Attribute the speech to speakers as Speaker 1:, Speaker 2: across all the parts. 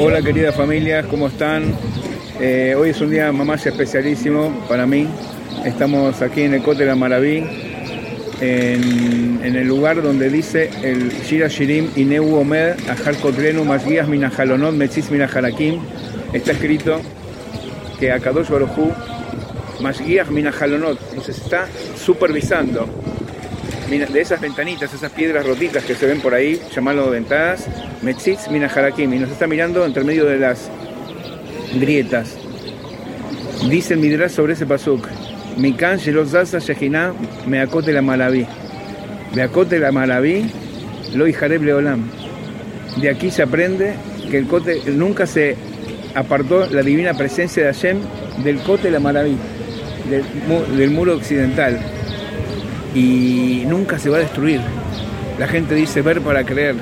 Speaker 1: Hola queridas familias, ¿cómo están? Eh, hoy es un día más especialísimo para mí. Estamos aquí en el Cote de la Maraví, en, el lugar donde dice el Shira Shirim Ineu Omer Ahar Kotlenu Masguías Minajalonot Metzis Minajalakim. Está escrito que Akadosh Barujú Masguías Minajalonot nos está supervisando de esas ventanitas, esas piedras roticas que se ven por ahí, llamarlo ventanas, Metzitz Minajarakim, y nos está mirando entre medio de las grietas. Dice el Midrash sobre ese pasuk, Mikan Shelos Zaza Shejiná Meakote la Malaví. Meakote la Malaví, lo Jareb Leolam. De aquí se aprende que el cote nunca se apartó la divina presencia de Hashem del cote la Malaví, del muro occidental y nunca se va a destruir. La gente dice ver para creer.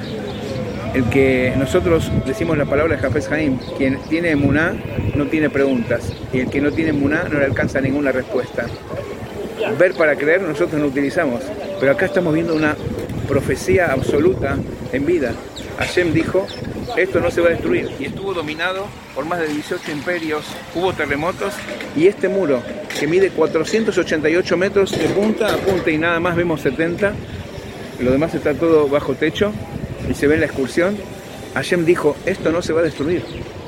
Speaker 1: El que nosotros decimos la palabra de Jafes Haim, quien tiene emuná no tiene preguntas y el que no tiene emuná no le alcanza ninguna respuesta. Ver para creer nosotros no utilizamos, pero acá estamos viendo una profecía absoluta en vida. Hashem dijo, esto no se va a destruir. Y estuvo dominado por más de 18 imperios, hubo terremotos y este muro que mide 488 metros de punta a punta y nada más vemos 70, lo demás está todo bajo techo y se ve la excursión, Hashem dijo, esto no se va a destruir.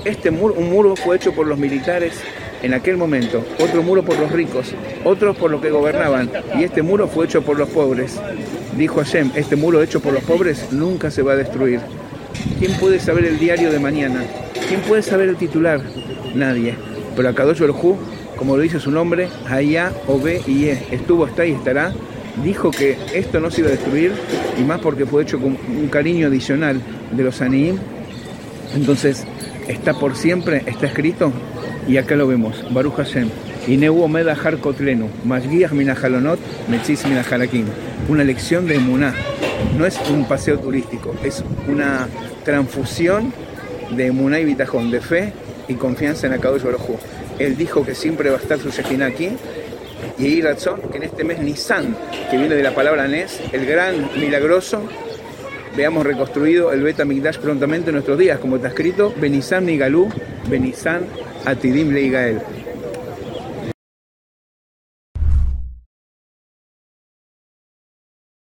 Speaker 1: Este muro, un muro fue hecho por los militares en aquel momento, otro muro por los ricos, otro por los que gobernaban, y este muro fue hecho por los pobres. Dijo Hashem, este muro hecho por los pobres nunca se va a destruir. ¿Quién puede saber el diario de mañana? ¿Quién puede saber el titular? Nadie. Pero Akadosh Hu como lo dice su nombre, Haya, Obe y E, estuvo, está y estará, dijo que esto no se iba a destruir, y más porque fue hecho con un cariño adicional de los Aniim. Entonces, está por siempre, está escrito, y acá lo vemos, Baruch Hashem. Ineu Omeda Har Kotlenu, Minajalonot, Mechis Minajalakim. Una lección de Emuná. No es un paseo turístico, es una transfusión de Emuná y Bitajón, de fe y confianza en Akadosh Baruj él dijo que siempre va a estar su Shekhinah aquí. Y razón que en este mes Nisan, que viene de la palabra Nes, el gran milagroso, veamos reconstruido el Beta Migdash prontamente en nuestros días, como está escrito, Benisan Nigalú, Benisan Atidim Leigael.